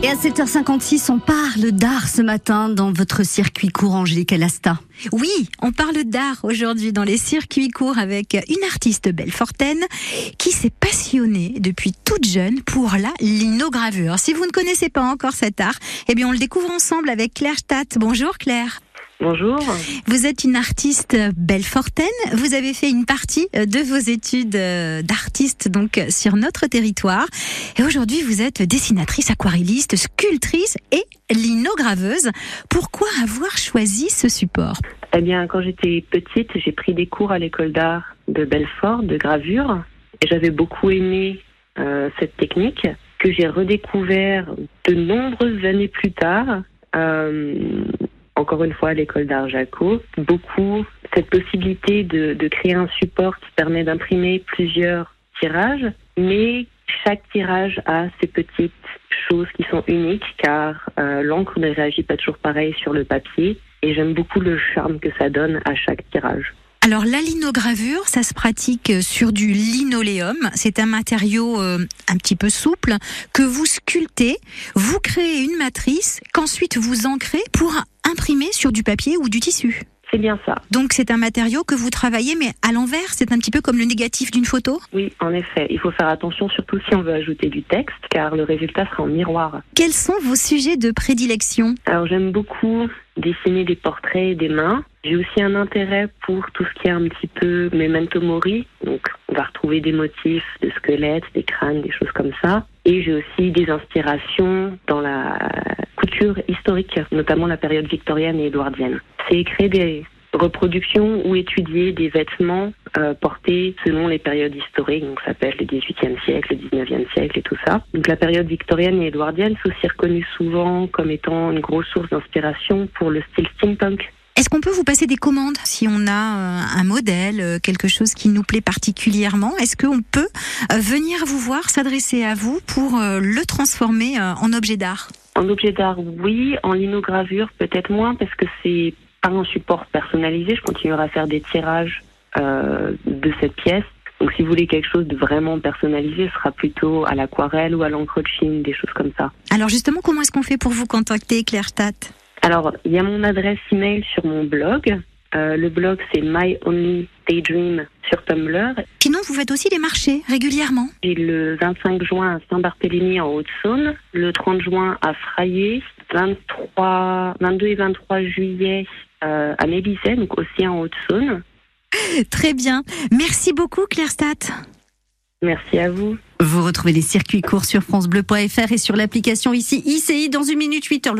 Et à 7h56, on parle d'art ce matin dans votre circuit court Angélique Alasta. Oui, on parle d'art aujourd'hui dans les circuits courts avec une artiste belfortaine qui s'est passionnée depuis toute jeune pour la linogravure. Si vous ne connaissez pas encore cet art, eh bien on le découvre ensemble avec Claire Stadt. Bonjour Claire. Bonjour. Vous êtes une artiste belfortaine. Vous avez fait une partie de vos études d'artiste donc sur notre territoire. Et aujourd'hui, vous êtes dessinatrice, aquarelliste, sculptrice et linograveuse. Pourquoi avoir choisi ce support? Eh bien, quand j'étais petite, j'ai pris des cours à l'école d'art de Belfort, de gravure. J'avais beaucoup aimé euh, cette technique que j'ai redécouvert de nombreuses années plus tard. Euh, encore une fois à l'école d'art Jaco, beaucoup cette possibilité de, de, créer un support qui permet d'imprimer plusieurs tirages, mais chaque tirage a ses petites choses qui sont uniques car euh, l'encre ne réagit pas toujours pareil sur le papier et j'aime beaucoup le charme que ça donne à chaque tirage. Alors la linogravure, ça se pratique sur du linoléum. C'est un matériau euh, un petit peu souple que vous sculptez, vous créez une matrice qu'ensuite vous ancrez pour imprimer sur du papier ou du tissu. C'est bien ça. Donc c'est un matériau que vous travaillez, mais à l'envers, c'est un petit peu comme le négatif d'une photo? Oui, en effet. Il faut faire attention, surtout si on veut ajouter du texte, car le résultat sera en miroir. Quels sont vos sujets de prédilection? Alors j'aime beaucoup dessiner des portraits et des mains. J'ai aussi un intérêt pour tout ce qui est un petit peu memento mori. Donc on va retrouver des motifs de squelettes, des crânes, des choses comme ça. Et j'ai aussi des inspirations dans la couture historique, notamment la période victorienne et édouardienne. C'est créer des reproductions ou étudier des vêtements euh, portés selon les périodes historiques, donc ça peut être le XVIIIe siècle, le XIXe siècle et tout ça. Donc la période victorienne et édouardienne, c'est aussi reconnu souvent comme étant une grosse source d'inspiration pour le style steampunk. Est-ce qu'on peut vous passer des commandes si on a euh, un modèle, euh, quelque chose qui nous plaît particulièrement? Est-ce qu'on peut venir vous voir, s'adresser à vous pour le transformer en objet d'art? En objet d'art, oui. En linogravure, peut-être moins parce que c'est pas un support personnalisé. Je continuerai à faire des tirages euh, de cette pièce. Donc si vous voulez quelque chose de vraiment personnalisé, ce sera plutôt à l'aquarelle ou à l'encre de chine, des choses comme ça. Alors justement, comment est-ce qu'on fait pour vous contacter, Claire Stadt Alors, il y a mon adresse email sur mon blog. Euh, le blog, c'est My Only Daydream sur Tumblr. Sinon, vous faites aussi des marchés régulièrement J'ai le 25 juin à Saint-Barthélemy en Haute-Saône, le 30 juin à Fraillé, 23, 22 et 23 juillet euh, à Mélisée, donc aussi en Haute-Saône. Très bien. Merci beaucoup, Claire Stadt. Merci à vous. Vous retrouvez les circuits courts sur FranceBleu.fr et sur l'application ici ICI dans une minute 8 heures.